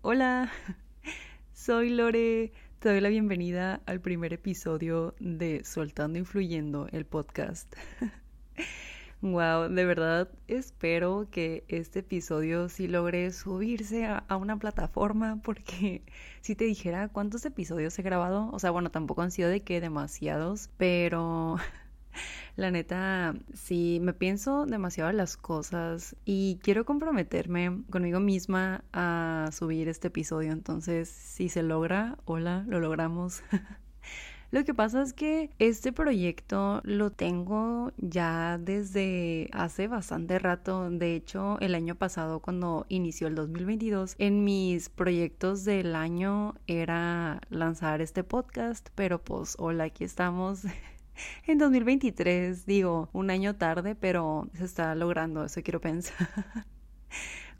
Hola, soy Lore. Te doy la bienvenida al primer episodio de Soltando Influyendo, el podcast. wow, de verdad espero que este episodio sí logre subirse a, a, una plataforma porque si te dijera cuántos episodios he grabado, o sea, bueno, tampoco han sido de que demasiados, pero la neta, sí, me pienso demasiado las cosas y quiero comprometerme conmigo misma a subir este episodio. Entonces, si se logra, hola, lo logramos. Lo que pasa es que este proyecto lo tengo ya desde hace bastante rato. De hecho, el año pasado, cuando inició el 2022, en mis proyectos del año era lanzar este podcast, pero pues hola, aquí estamos. en 2023, digo, un año tarde, pero se está logrando, eso quiero pensar.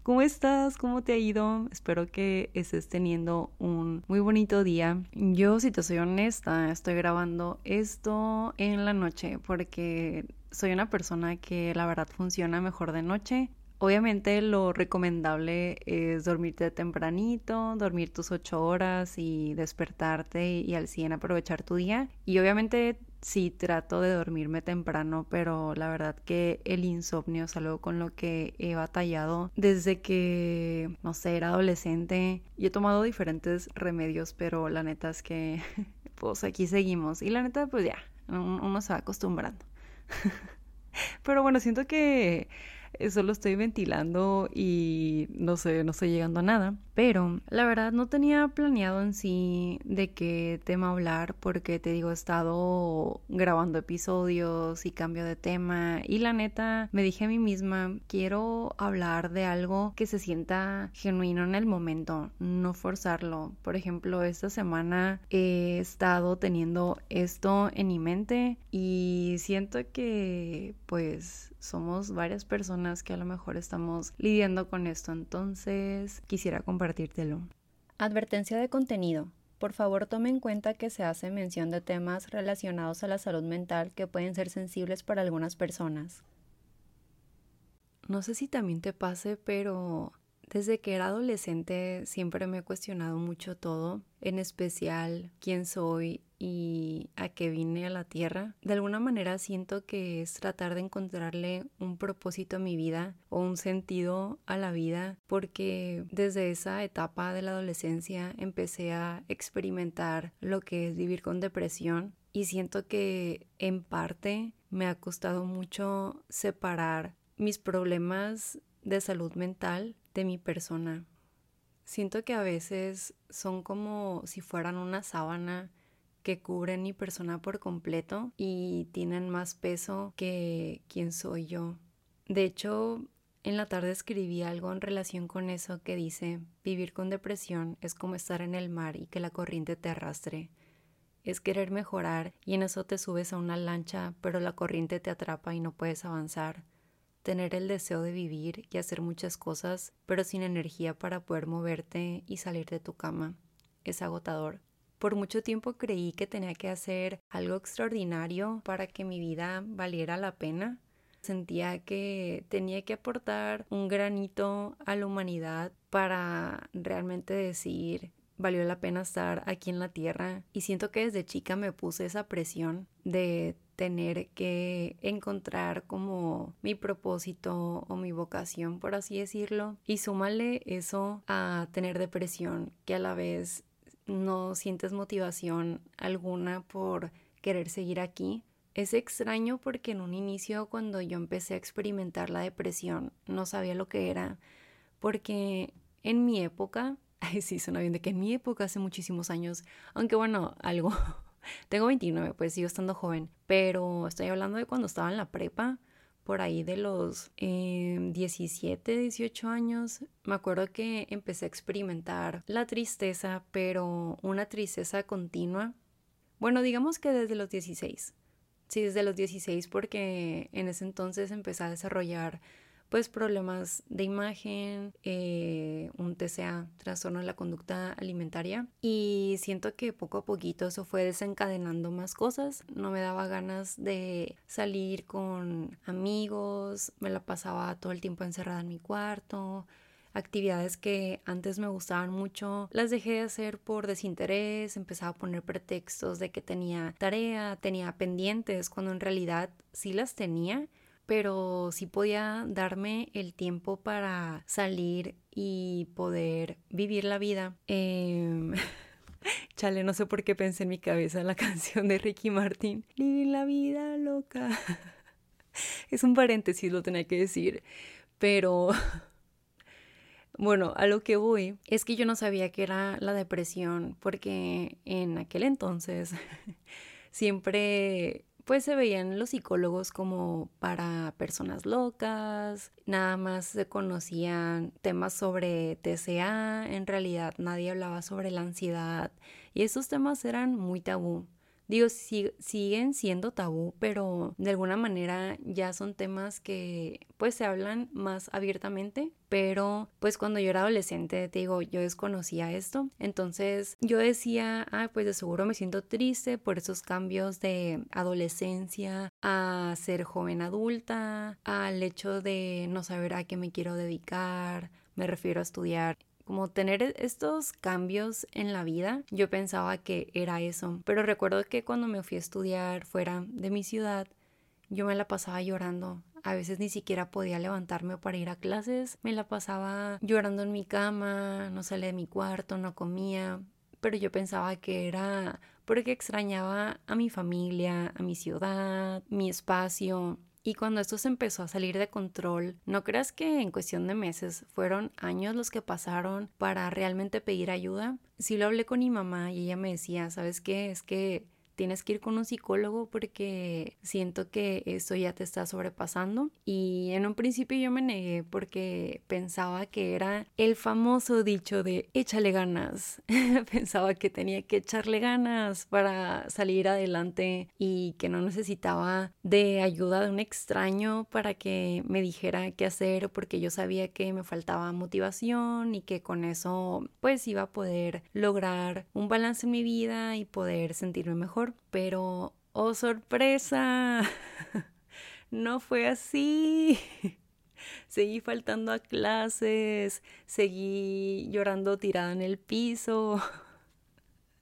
¿Cómo estás? ¿Cómo te ha ido? Espero que estés teniendo un muy bonito día. Yo, si te soy honesta, estoy grabando esto en la noche porque soy una persona que la verdad funciona mejor de noche. Obviamente lo recomendable es dormirte tempranito, dormir tus ocho horas y despertarte y al 100 aprovechar tu día. Y obviamente sí trato de dormirme temprano, pero la verdad que el insomnio es algo con lo que he batallado desde que, no sé, era adolescente. Y he tomado diferentes remedios, pero la neta es que, pues aquí seguimos. Y la neta, pues ya, uno se va acostumbrando. pero bueno, siento que solo estoy ventilando y no sé, no estoy llegando a nada. Pero la verdad no tenía planeado en sí de qué tema hablar porque te digo, he estado grabando episodios y cambio de tema y la neta me dije a mí misma, quiero hablar de algo que se sienta genuino en el momento, no forzarlo. Por ejemplo, esta semana he estado teniendo esto en mi mente y siento que pues somos varias personas que a lo mejor estamos lidiando con esto, entonces quisiera compartírtelo. Advertencia de contenido. Por favor, tome en cuenta que se hace mención de temas relacionados a la salud mental que pueden ser sensibles para algunas personas. No sé si también te pase, pero desde que era adolescente siempre me he cuestionado mucho todo, en especial quién soy y a qué vine a la tierra. De alguna manera siento que es tratar de encontrarle un propósito a mi vida o un sentido a la vida porque desde esa etapa de la adolescencia empecé a experimentar lo que es vivir con depresión y siento que en parte me ha costado mucho separar mis problemas de salud mental de mi persona. Siento que a veces son como si fueran una sábana que cubren mi persona por completo y tienen más peso que quién soy yo. De hecho, en la tarde escribí algo en relación con eso que dice, vivir con depresión es como estar en el mar y que la corriente te arrastre. Es querer mejorar y en eso te subes a una lancha, pero la corriente te atrapa y no puedes avanzar. Tener el deseo de vivir y hacer muchas cosas, pero sin energía para poder moverte y salir de tu cama. Es agotador. Por mucho tiempo creí que tenía que hacer algo extraordinario para que mi vida valiera la pena. Sentía que tenía que aportar un granito a la humanidad para realmente decir valió la pena estar aquí en la tierra y siento que desde chica me puse esa presión de tener que encontrar como mi propósito o mi vocación, por así decirlo. Y súmale eso a tener depresión, que a la vez no sientes motivación alguna por querer seguir aquí. Es extraño porque en un inicio cuando yo empecé a experimentar la depresión no sabía lo que era, porque en mi época, ay sí, suena bien de que en mi época hace muchísimos años, aunque bueno, algo, tengo 29, pues sigo estando joven, pero estoy hablando de cuando estaba en la prepa, por ahí de los 17, em, 18 años, me acuerdo que empecé a experimentar la tristeza, pero una tristeza continua. Bueno, digamos que desde los 16. Sí, desde los 16 porque en ese entonces empecé a desarrollar pues problemas de imagen, eh, un TCA, trastorno de la conducta alimentaria. Y siento que poco a poquito eso fue desencadenando más cosas. No me daba ganas de salir con amigos, me la pasaba todo el tiempo encerrada en mi cuarto actividades que antes me gustaban mucho, las dejé de hacer por desinterés, empezaba a poner pretextos de que tenía tarea, tenía pendientes, cuando en realidad sí las tenía, pero sí podía darme el tiempo para salir y poder vivir la vida. Em, chale, no sé por qué pensé en mi cabeza la canción de Ricky Martin. Vivir la vida loca. es un paréntesis, lo tenía que decir. Pero bueno, a lo que voy es que yo no sabía que era la depresión porque en aquel entonces siempre pues se veían los psicólogos como para personas locas, nada más se conocían temas sobre TCA, en realidad nadie hablaba sobre la ansiedad y esos temas eran muy tabú. Digo, siguen siendo tabú, pero de alguna manera ya son temas que pues se hablan más abiertamente, pero pues cuando yo era adolescente, te digo, yo desconocía esto, entonces yo decía, ah, pues de seguro me siento triste por esos cambios de adolescencia a ser joven adulta, al hecho de no saber a qué me quiero dedicar, me refiero a estudiar como tener e-, estos cambios en la vida, yo pensaba que era eso. Pero recuerdo que cuando me fui a estudiar fuera de mi ciudad, yo me la pasaba llorando. A veces ni siquiera podía levantarme para ir a clases. Me la pasaba llorando en mi cama, no salía de mi cuarto, no comía. Pero yo pensaba que era porque extrañaba a mi familia, a mi ciudad, mi espacio. Y cuando esto se empezó a salir de control, no creas que en cuestión de meses fueron años los que pasaron para realmente pedir ayuda. Sí lo hablé con mi mamá y ella me decía, ¿sabes qué? Es que tienes que ir con un psicólogo porque siento que esto ya te está sobrepasando. Y en un principio yo me negué porque pensaba que era el famoso dicho de échale ganas. pensaba que tenía que echarle ganas para salir adelante y que no necesitaba de ayuda de un extraño para que me dijera qué hacer porque yo sabía que me faltaba motivación y que con eso pues iba a poder lograr un balance en mi vida y poder sentirme mejor pero, oh sorpresa, no fue así. Seguí faltando a clases, seguí llorando tirada en el piso.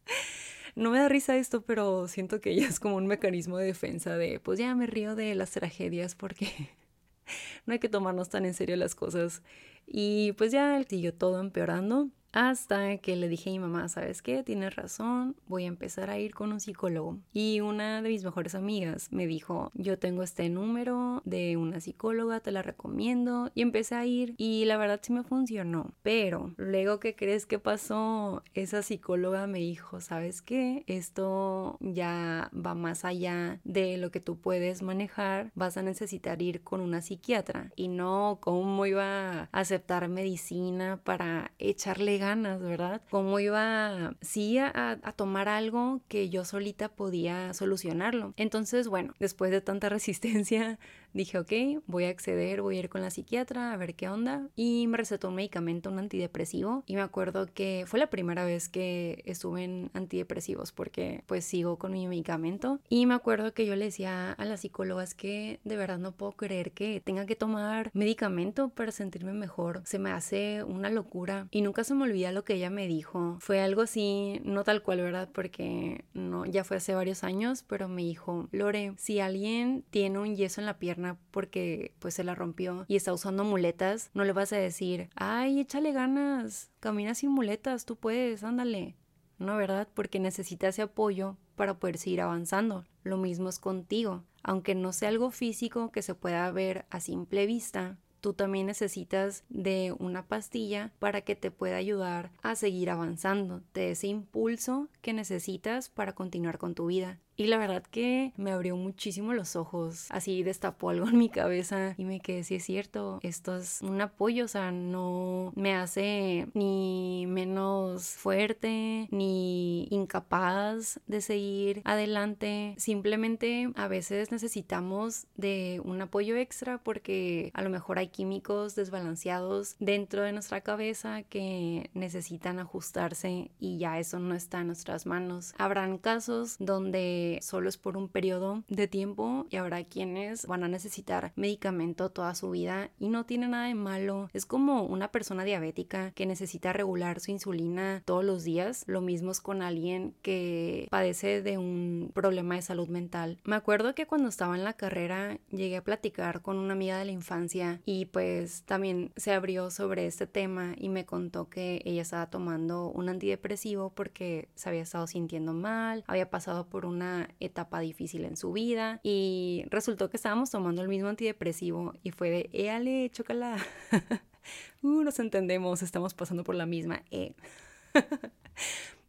No me da risa esto, pero siento que ya es como un mecanismo de defensa de, pues ya me río de las tragedias porque no hay que tomarnos tan en serio las cosas. Y pues ya siguió todo empeorando. Hasta que le dije a mi mamá, ¿sabes qué? Tienes razón, voy a empezar a ir con un psicólogo. Y una de mis mejores amigas me dijo, yo tengo este número de una psicóloga, te la recomiendo. Y empecé a ir y la verdad sí me funcionó. Pero luego que crees que pasó, esa psicóloga me dijo, ¿sabes qué? Esto ya va más allá de lo que tú puedes manejar. Vas a necesitar ir con una psiquiatra. Y no, ¿cómo iba a aceptar medicina para echarle ganas, ¿verdad? Cómo iba, sí, a, tomar algo que yo solita podía solucionarlo. Entonces, bueno, después de tanta resistencia, dije, ok, voy a acceder, voy a ir con la psiquiatra a ver qué onda. Y me recetó un medicamento, un antidepresivo. Y me acuerdo que fue la primera vez que estuve en antidepresivos porque pues sigo con mi medicamento. Y me acuerdo que yo le decía a las psicólogas que de verdad no puedo creer que tenga que tomar medicamento para sentirme mejor. Se me hace una locura. Y nunca se me olvida lo que ella me dijo. Fue algo así, no tal cual, ¿verdad? Porque no, ya fue hace varios años, pero me dijo, Lore, si alguien tiene un yeso en la pierna, porque pues se la rompió y está usando muletas, no le vas a decir, ay, échale ganas, camina sin muletas, tú puedes, ándale. No, ¿verdad? Porque necesita ese apoyo para poder seguir avanzando. Lo mismo es contigo. Aunque no sea algo físico que se pueda ver a simple vista, tú también necesitas de una pastilla para que te pueda ayudar a seguir avanzando, de ese impulso que necesitas para continuar con tu vida. Y la verdad que me abrió muchísimo los ojos, así destapó algo en mi cabeza y me quedé, si es cierto, esto es un apoyo, o sea, no me hace ni menos fuerte ni incapaz de seguir adelante. Simplemente a veces necesitamos de un apoyo extra porque a lo mejor hay químicos desbalanceados dentro de nuestra cabeza que necesitan ajustarse y ya eso no está en nuestras manos. Habrán casos donde solo es por un periodo de tiempo y habrá quienes van a necesitar medicamento toda su vida y no tiene nada de malo. Es como una persona diabética que necesita regular su insulina todos los días. Lo mismo es con alguien que padece de un problema de salud mental. Me acuerdo que cuando estaba en la carrera llegué a platicar con una amiga de la infancia y pues también se abrió sobre este tema y me contó que ella estaba tomando un antidepresivo porque se había estado sintiendo mal, había pasado por una etapa difícil en su vida y resultó que estábamos tomando el mismo antidepresivo y fue de, éale, chócala. uh, nos entendemos, estamos pasando por la misma. Eh.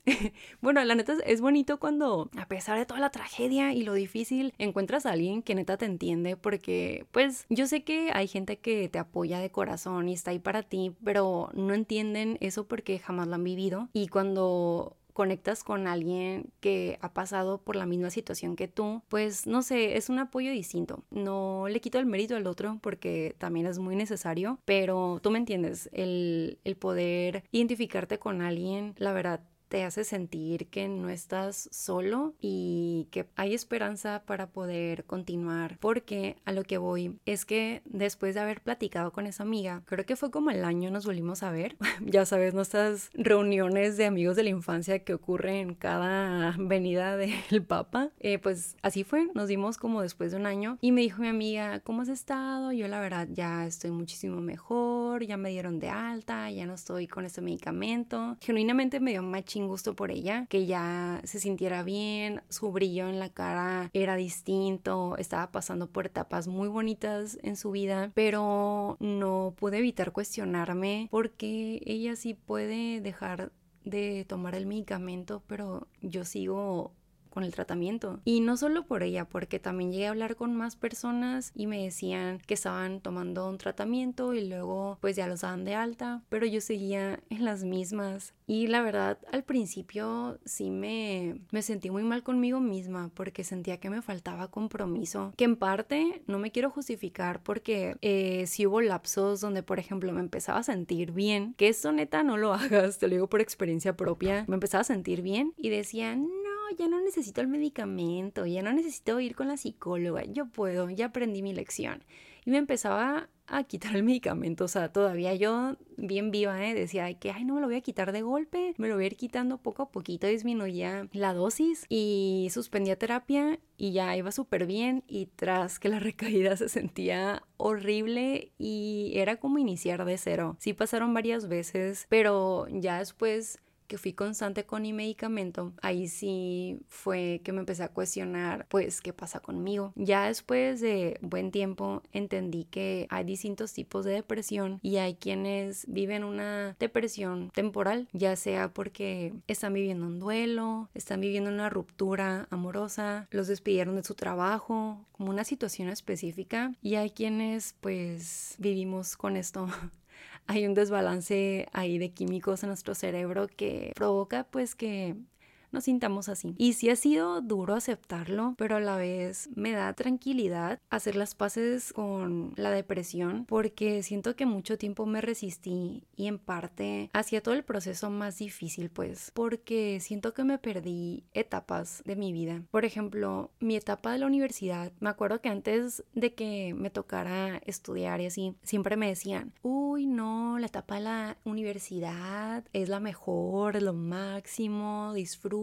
bueno, la neta es bonito cuando, a pesar de toda la tragedia y lo difícil, encuentras a alguien que neta te entiende porque, pues, yo sé que hay gente que te apoya de corazón y está ahí para ti, pero no entienden eso porque jamás lo han vivido. Y cuando conectas con alguien que ha pasado por la misma situación que tú, pues no sé, es un apoyo distinto. No le quito el mérito al otro porque también es muy necesario, pero tú me entiendes, el, el poder identificarte con alguien, la verdad, te hace sentir que no estás solo y que hay esperanza para poder continuar. Porque a lo que voy es que después de haber platicado con esa amiga, creo que fue como el año nos volvimos a ver. ya sabes, nuestras reuniones de amigos de la infancia que ocurren cada venida del Papa. Eh, pues así fue, nos dimos como después de un año y me dijo mi amiga, ¿cómo has estado? Yo la verdad ya estoy muchísimo mejor, ya me dieron de alta, ya no estoy con este medicamento. Genuinamente me dio gusto por ella, que ya se sintiera bien, su brillo en la cara era distinto, estaba pasando por etapas muy bonitas en su vida, pero no pude evitar cuestionarme porque ella sí puede dejar de tomar el medicamento, pero yo sigo con el tratamiento. Y no solo por ella, porque también llegué a hablar con más personas y me decían que estaban tomando un tratamiento y luego pues ya los daban de alta, pero yo seguía en las mismas. Y la verdad, al principio sí me, me sentí muy mal conmigo misma porque sentía que me faltaba compromiso, que en parte no me quiero justificar porque eh, si hubo lapsos donde, por ejemplo, me empezaba a sentir bien, que eso neta no lo hagas, te lo digo por experiencia propia, me empezaba a sentir bien y decía, no, ya no necesito el medicamento, ya no necesito ir con la psicóloga, yo puedo, ya aprendí mi lección. Y me empezaba a quitar el medicamento, o sea, todavía yo bien viva, ¿eh? decía que, ay, no me lo voy a quitar de golpe, me lo voy a ir quitando poco a poquito, disminuía la dosis y suspendía terapia y ya iba súper bien y tras que la recaída se sentía horrible y era como iniciar de cero. Sí pasaron varias veces, pero ya después que fui constante con mi medicamento, ahí sí fue que me empecé a cuestionar, pues, ¿qué pasa conmigo? Ya después de buen tiempo entendí que hay distintos tipos de depresión y hay quienes viven una depresión temporal, ya sea porque están viviendo un duelo, están viviendo una ruptura amorosa, los despidieron de su trabajo, como una situación específica y hay quienes pues vivimos con esto hay un desbalance ahí de químicos en nuestro cerebro que provoca pues que nos sintamos así. Y sí ha sido duro aceptarlo, pero a la vez me da tranquilidad hacer las paces con la depresión porque siento que mucho tiempo me resistí y en parte hacía todo el proceso más difícil pues porque siento que me perdí etapas de mi vida. Por ejemplo, mi etapa de la universidad, me acuerdo que antes de que me tocara estudiar y así, siempre me decían, uy no, la etapa de la universidad es la mejor, lo máximo, disfruta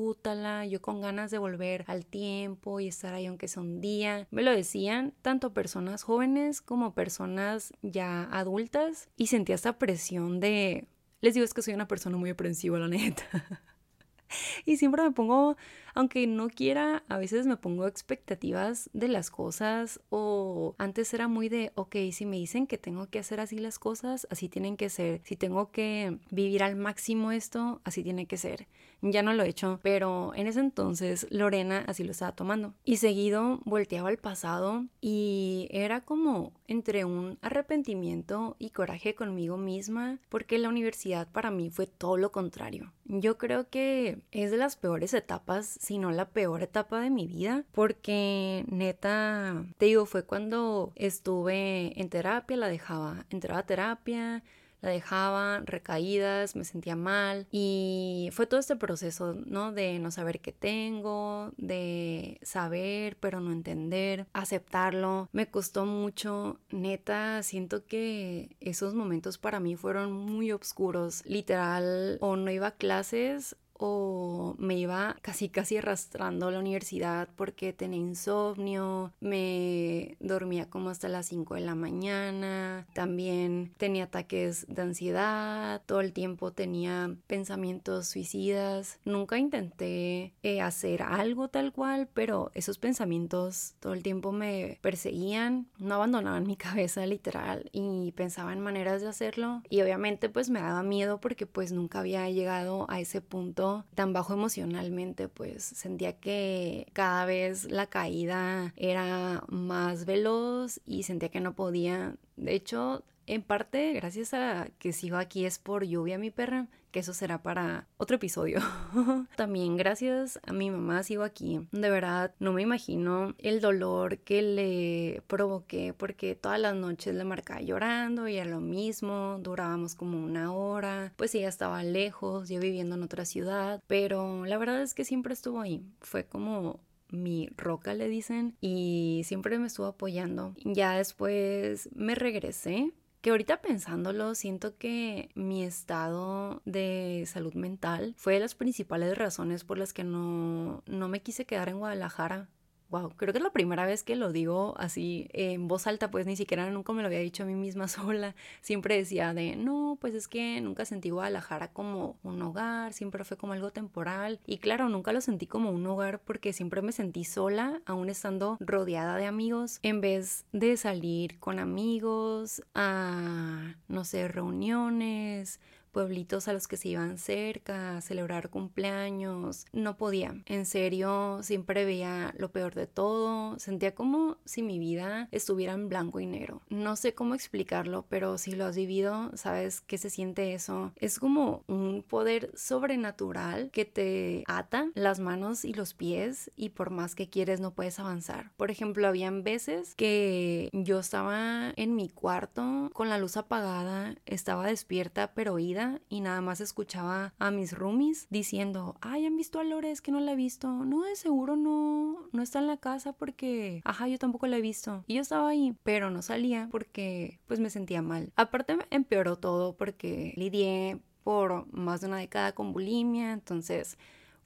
yo con ganas de volver al tiempo y estar ahí aunque sea un día. Me lo decían tanto personas jóvenes como personas ya adultas y sentía esta presión de... Les digo, es que soy una persona muy aprensiva, la neta. y siempre me pongo aunque no quiera, a veces me pongo expectativas de las cosas o antes era muy de, ok, si me dicen que tengo que hacer así las cosas, así tienen que ser. Si tengo que vivir al máximo esto, así tiene que ser. Ya no lo he hecho, pero en ese entonces Lorena así lo estaba tomando. Y seguido volteaba al pasado y era como entre un arrepentimiento y coraje conmigo misma, porque la universidad para mí fue todo lo contrario. Yo creo que es de las peores etapas, si no la peor etapa de mi vida, porque neta, te digo, fue cuando estuve en terapia, la dejaba, entraba a terapia, la dejaba, recaídas, me sentía mal y fue todo este proceso, ¿no? De no saber qué tengo, de saber pero no entender, aceptarlo. Me costó mucho, neta, siento que esos momentos para mí fueron muy oscuros, literal, o no iba a clases o me iba casi casi arrastrando a la universidad porque tenía insomnio, me dormía como hasta las 5 de la mañana, también tenía ataques de ansiedad, todo el tiempo tenía pensamientos suicidas, nunca intenté eh, hacer algo tal cual, pero esos pensamientos todo el tiempo me perseguían, no abandonaban mi cabeza literal y pensaba en maneras de hacerlo. Y obviamente pues me daba miedo porque pues nunca había llegado a ese punto tan bajo emocionalmente, pues sentía que cada vez la caída era más veloz y sentía que no podía. De hecho, en parte, gracias a que sigo aquí es por lluvia mi perra, que eso será para otro episodio. También gracias a mi mamá sigo aquí. De verdad, no me imagino el dolor que le provoqué porque todas las noches le marcaba llorando y era lo mismo, durábamos como una hora, pues ella estaba lejos, yo viviendo en otra ciudad, pero la verdad es que siempre estuvo ahí. Fue como mi roca le dicen y siempre me estuvo apoyando. Ya después me regresé que ahorita pensándolo, siento que mi estado de salud mental fue de las principales razones por las que no, no me quise quedar en Guadalajara wow, creo que es la primera vez que lo digo así en voz alta, pues ni siquiera nunca me lo había dicho a mí misma sola. Siempre decía de, no, pues es que nunca sentí Guadalajara como un hogar, siempre fue como algo temporal. Y claro, nunca lo sentí como un hogar porque siempre me sentí sola, aún estando rodeada de amigos, en vez de salir con amigos a, no sé, reuniones pueblitos a los que se iban cerca, a celebrar cumpleaños. No podía. En serio, siempre veía lo peor de todo. Sentía como si mi vida estuviera en blanco y negro. No sé cómo explicarlo, pero si lo has vivido, sabes qué se siente eso. Es como un poder sobrenatural que te ata las manos y los pies y por más que quieres no puedes avanzar. Por ejemplo, habían veces que yo estaba en mi cuarto con la luz apagada, estaba despierta pero oída y nada más escuchaba a mis roomies diciendo, ay, ¿han visto a Lores que no la he visto? No, de seguro no, no está en la casa porque, ajá, yo tampoco la he visto. Y yo estaba ahí, pero no salía porque pues me sentía mal. Aparte empeoró todo porque lidié por más de una década con bulimia, entonces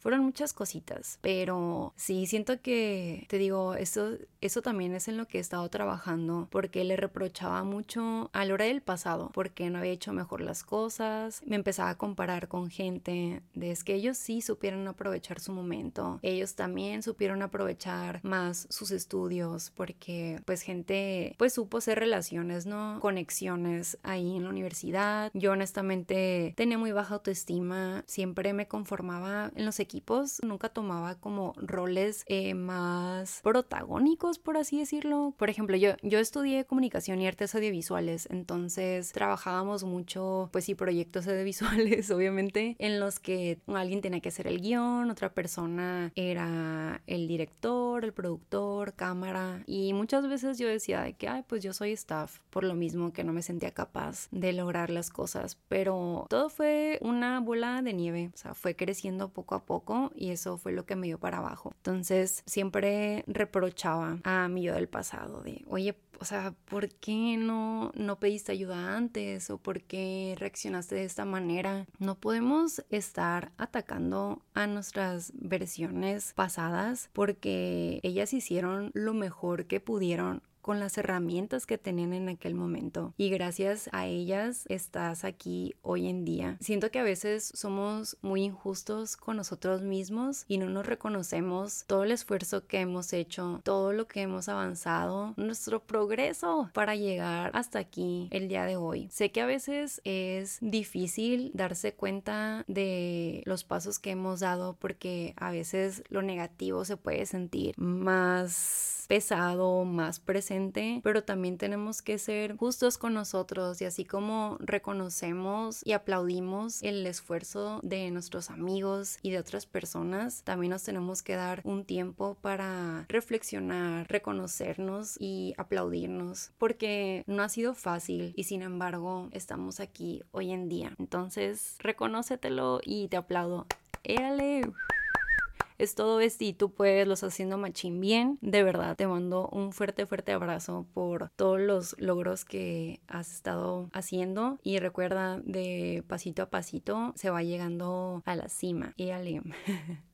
fueron muchas cositas, pero sí siento que, te digo, eso, eso también es en lo que he estado trabajando, porque le reprochaba mucho a la hora del pasado, porque no había hecho mejor las cosas, me empezaba a comparar con gente, de es que ellos sí supieron aprovechar su momento, ellos también supieron aprovechar más sus estudios, porque pues gente pues supo hacer relaciones, ¿no? Conexiones ahí en la universidad. Yo honestamente tenía muy baja autoestima, siempre me conformaba en los equipos nunca tomaba como roles eh, más protagónicos, por así decirlo. Por ejemplo, yo, yo estudié comunicación y artes audiovisuales, entonces trabajábamos mucho, pues sí, proyectos audiovisuales, obviamente, en los que alguien tenía que hacer el guion, otra persona era el director, el productor, cámara, y muchas veces yo decía de que, ay, pues yo soy staff, por lo mismo que no me sentía capaz de lograr las cosas, pero todo fue una bola de nieve, o sea, fue creciendo poco a poco y eso fue lo que me dio para abajo. Entonces siempre reprochaba a mi yo del pasado de, oye, o sea, ¿por qué no, no pediste ayuda antes? ¿O por qué reaccionaste de esta manera? No podemos estar atacando a nuestras versiones pasadas porque ellas hicieron lo mejor que pudieron con las herramientas que tenían en aquel momento. Y gracias a ellas estás aquí hoy en día. Siento que a veces somos muy injustos con nosotros mismos y no nos reconocemos todo el esfuerzo que hemos hecho, todo lo que hemos avanzado, nuestro progreso para llegar hasta aquí el día de hoy. Sé que a veces es difícil darse cuenta de los pasos que hemos dado porque a veces lo negativo se puede sentir más pesado, más presente, pero también tenemos que ser justos con nosotros y así como reconocemos y aplaudimos el esfuerzo de nuestros amigos y de otras personas, también nos tenemos que dar un tiempo para reflexionar, reconocernos y aplaudirnos, porque no ha sido fácil y sin embargo estamos aquí hoy en día. Entonces, reconócetelo y te aplaudo. ¡Éale! Es todo esto y tú puedes, los haciendo machín bien. De verdad, te mando un fuerte, fuerte abrazo por todos los logros que has estado haciendo y recuerda de pasito a pasito se va llegando a la cima. Y ale.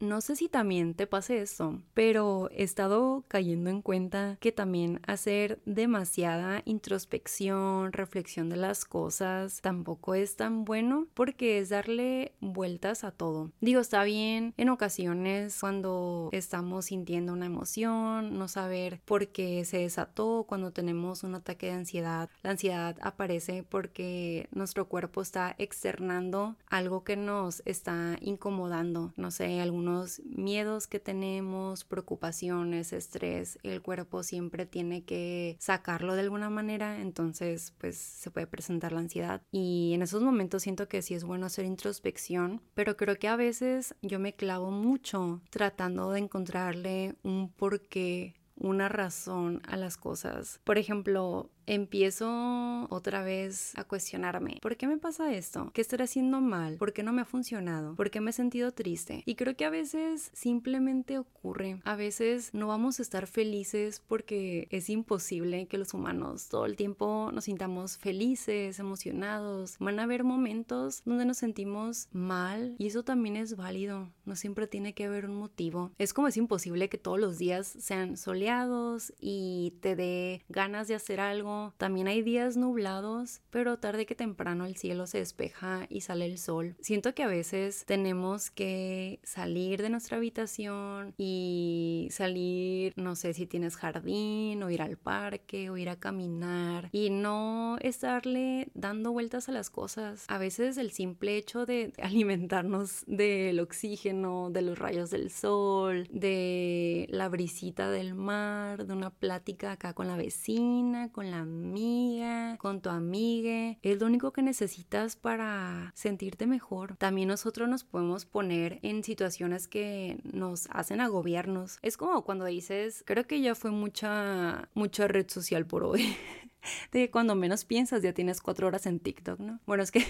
No sé si también te pase esto, pero he estado cayendo en cuenta que también hacer demasiada introspección, reflexión de las cosas, tampoco es tan bueno porque es darle vueltas a todo. Digo, está bien en ocasiones cuando estamos sintiendo una emoción, no saber por qué se desató, cuando tenemos un ataque de ansiedad. La ansiedad aparece porque nuestro cuerpo está externando algo que nos está incomodando, no sé, algunos miedos que tenemos, preocupaciones, estrés, el cuerpo siempre tiene que sacarlo de alguna manera, entonces pues se puede presentar la ansiedad. Y en esos momentos siento que sí es bueno hacer introspección, pero creo que a veces yo me clavo mucho tratando de encontrarle un porqué una razón a las cosas. Por ejemplo, empiezo otra vez a cuestionarme, ¿por qué me pasa esto? ¿Qué estaré haciendo mal? ¿Por qué no me ha funcionado? ¿Por qué me he sentido triste? Y creo que a veces simplemente ocurre. A veces no vamos a estar felices porque es imposible que los humanos todo el tiempo nos sintamos felices, emocionados. Van a haber momentos donde nos sentimos mal y eso también es válido. No siempre tiene que haber un motivo. Es como es imposible que todos los días sean soleados y te dé ganas de hacer algo también hay días nublados, pero tarde que temprano el cielo se despeja y sale el sol. Siento que a veces tenemos que salir de nuestra habitación y salir, no sé si tienes jardín o ir al parque o ir a caminar y no estarle dando vueltas a las cosas. A veces el simple hecho de alimentarnos del oxígeno, de los rayos del sol, de la brisita del mar, de una plática acá con la vecina, con la amiga, con tu amiga. Es lo único que necesitas para sentirte mejor. También nosotros nos podemos poner en situaciones que nos hacen agobiarnos. Es como cuando dices, creo que ya fue mucha, mucha red social por hoy. de que cuando menos piensas ya tienes cuatro horas en TikTok, ¿no? Bueno, es que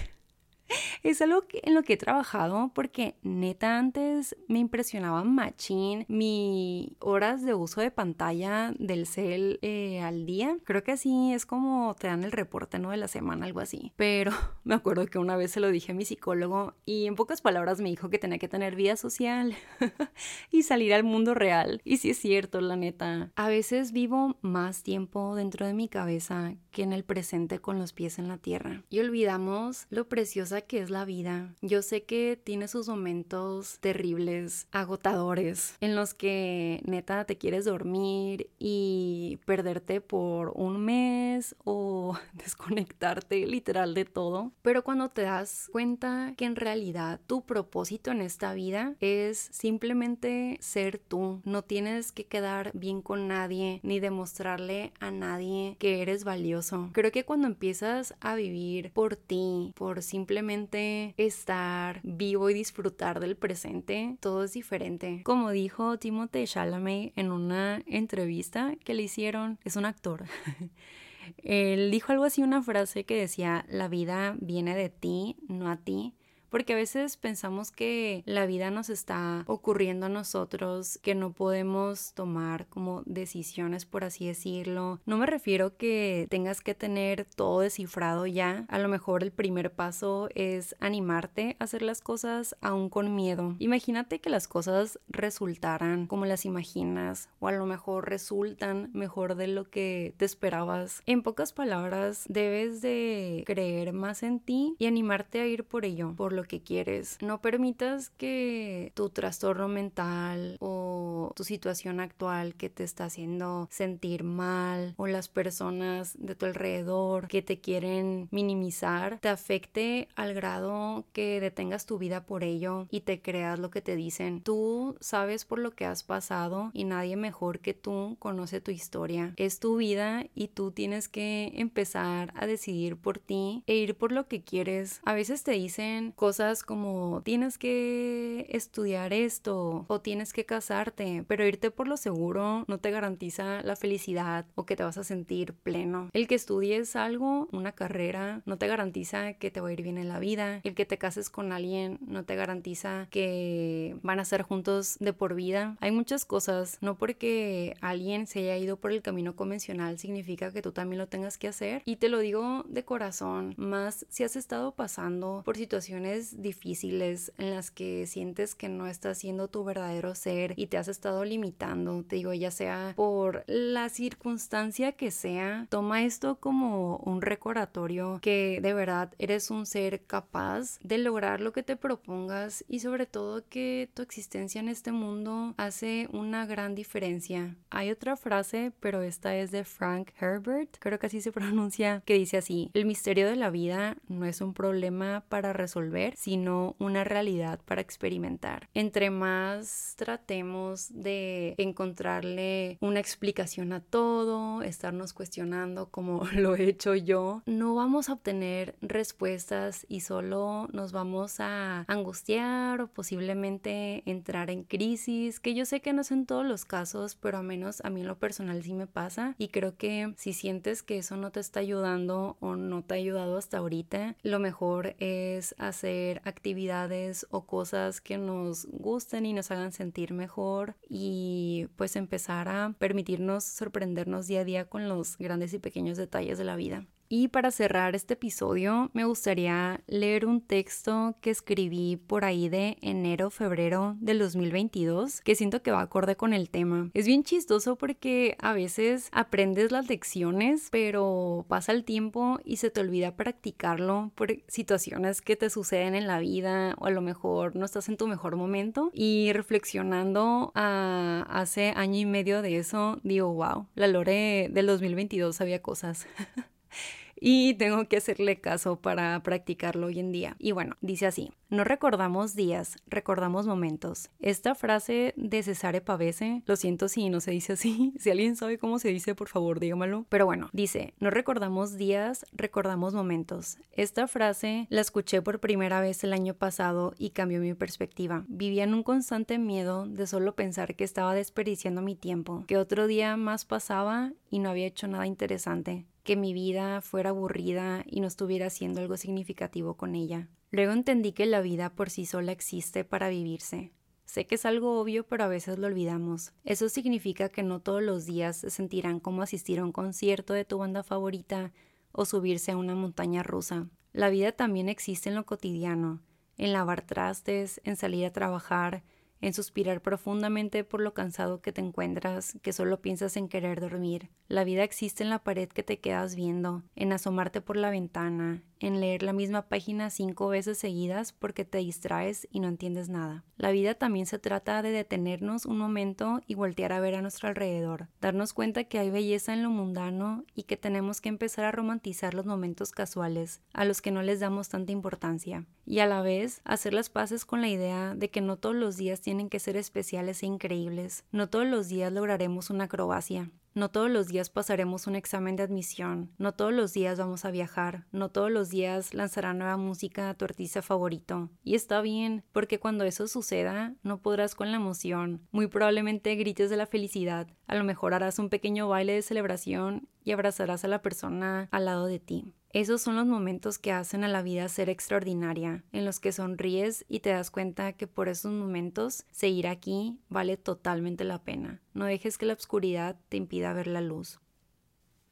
es algo en lo que he trabajado porque neta antes me impresionaba machín mi horas de uso de pantalla del cel eh, al día. Creo que así es como te dan el reporte, ¿no? De la semana, algo así. Pero me acuerdo que una vez se lo dije a mi psicólogo y en pocas palabras me dijo que tenía que tener vida social y salir al mundo real. Y sí es cierto, la neta. A veces vivo más tiempo dentro de mi cabeza que en el presente con los pies en la tierra. Y olvidamos lo preciosa que es la vida. Yo sé que tiene sus momentos terribles, agotadores, en los que neta te quieres dormir y perderte por un mes o desconectarte literal de todo. Pero cuando te das cuenta que en realidad tu propósito en esta vida es simplemente ser tú, no tienes que quedar bien con nadie ni demostrarle a nadie que eres valioso. Creo que cuando empiezas a vivir por ti, por simplemente estar vivo y disfrutar del presente, todo es diferente. Como dijo Timothée Chalamet en una entrevista que le hicieron, es un actor. Él dijo algo así, una frase que decía, la vida viene de ti, no a ti, porque a veces pensamos que la vida nos está ocurriendo a nosotros, que no podemos tomar como decisiones, por así decirlo. No me refiero que tengas que tener todo descifrado ya, a lo mejor el primer paso es animarte a hacer las cosas aún con miedo. Imagínate que las cosas resultaran como las imaginas o a lo mejor resultan mejor de lo que te esperabas. En pocas palabras, debes de creer más en ti y animarte a ir por ello, por lo que quieres. No permitas que tu trastorno mental o tu situación actual que te está haciendo sentir mal o las personas de tu alrededor que te quieren minimizar te afecte al grado que detengas tu vida por ello y te creas lo que te dicen. Tú sabes por lo que has pasado y nadie mejor que tú conoce tu historia. Es tu vida y tú tienes que empezar a decidir por ti e ir por lo que quieres. A veces te dicen cosas como tienes que estudiar esto o tienes que casarte, pero irte por lo seguro no te garantiza la felicidad o que te vas a sentir pleno. El que estudies algo, una carrera, no te garantiza que te va a ir bien en la vida. El que te cases con alguien no te garantiza que van a ser juntos de por vida. Hay muchas cosas, no porque alguien se haya ido por el camino convencional significa que tú también lo tengas que hacer. Y te lo digo de corazón, más si has estado pasando por situaciones difíciles en las que sientes que no estás siendo tu verdadero ser y te has estado limitando, te digo, ya sea por la circunstancia que sea, toma esto como un recordatorio que de verdad eres un ser capaz de lograr lo que te propongas y sobre todo que tu existencia en este mundo hace una gran diferencia. Hay otra frase, pero esta es de Frank Herbert, creo que así se pronuncia, que dice así, el misterio de la vida no es un problema para resolver, sino una realidad para experimentar. Entre más tratemos de encontrarle una explicación a todo, estarnos cuestionando como lo he hecho yo, no vamos a obtener respuestas y solo nos vamos a angustiar o posiblemente entrar en crisis, que yo sé que no es en todos los casos, pero a menos a mí en lo personal sí me pasa y creo que si sientes que eso no te está ayudando o no te ha ayudado hasta ahorita, lo mejor es hacer actividades o cosas que nos gusten y nos hagan sentir mejor y pues empezar a permitirnos sorprendernos día a día con los grandes y pequeños detalles de la vida. Y para cerrar este episodio, me gustaría leer un texto que escribí por ahí de enero, febrero del 2022, que siento que va acorde con el tema. Es bien chistoso porque a veces aprendes las lecciones, pero pasa el tiempo y se te olvida practicarlo por situaciones que te suceden en la vida o a lo mejor no estás en tu mejor momento. Y reflexionando a hace año y medio de eso, digo, wow, la Lore del 2022 sabía cosas. y tengo que hacerle caso para practicarlo hoy en día. Y bueno, dice así, no recordamos días, recordamos momentos. Esta frase de Cesare Pavese, lo siento si no se dice así, si alguien sabe cómo se dice, por favor dígamelo. Pero bueno, dice, no recordamos días, recordamos momentos. Esta frase la escuché por primera vez el año pasado y cambió mi perspectiva. Vivía en un constante miedo de solo pensar que estaba desperdiciando mi tiempo, que otro día más pasaba y no había hecho nada interesante que mi vida fuera aburrida y no estuviera haciendo algo significativo con ella. Luego entendí que la vida por sí sola existe para vivirse. Sé que es algo obvio, pero a veces lo olvidamos. Eso significa que no todos los días se sentirán como asistir a un concierto de tu banda favorita o subirse a una montaña rusa. La vida también existe en lo cotidiano, en lavar trastes, en salir a trabajar, en suspirar profundamente por lo cansado que te encuentras, que solo piensas en querer dormir. La vida existe en la pared que te quedas viendo, en asomarte por la ventana, en leer la misma página cinco veces seguidas porque te distraes y no entiendes nada. La vida también se trata de detenernos un momento y voltear a ver a nuestro alrededor, darnos cuenta que hay belleza en lo mundano y que tenemos que empezar a romantizar los momentos casuales, a los que no les damos tanta importancia, y a la vez hacer las paces con la idea de que no todos los días tienen que ser especiales e increíbles, no todos los días lograremos una acrobacia, no todos los días pasaremos un examen de admisión, no todos los días vamos a viajar, no todos los días lanzará nueva música a tu artista favorito. Y está bien, porque cuando eso suceda, no podrás con la emoción. Muy probablemente grites de la felicidad. A lo mejor harás un pequeño baile de celebración y abrazarás a la persona al lado de ti. Esos son los momentos que hacen a la vida ser extraordinaria, en los que sonríes y te das cuenta que por esos momentos seguir aquí vale totalmente la pena. No dejes que la oscuridad te impida ver la luz.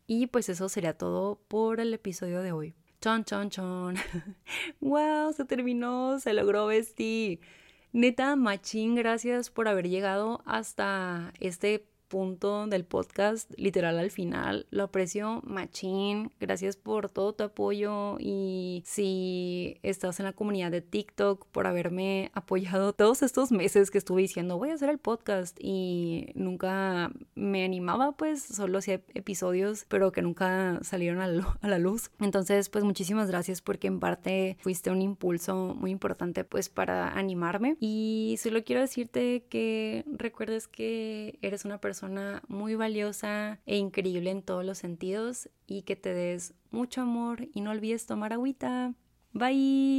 Y pues eso sería todo por el episodio de hoy. Chon, chon, chon. ¡Wow! Se terminó, se logró, Besti. Neta, machín, gracias por haber llegado hasta este punto del podcast, literal al final. Lo aprecio machín. Gracias por todo tu apoyo y si estás en la comunidad de TikTok, por haberme apoyado todos estos meses que estuve diciendo voy a hacer el podcast y nunca me animaba, pues solo hacía episodios, pero que nunca salieron a, la luz. Entonces, pues muchísimas gracias porque en parte fuiste un impulso muy importante pues para animarme y solo quiero decirte que recuerdes que eres una muy valiosa e increíble en todos los sentidos y que te des mucho amor y no olvides tomar agüita. Bye.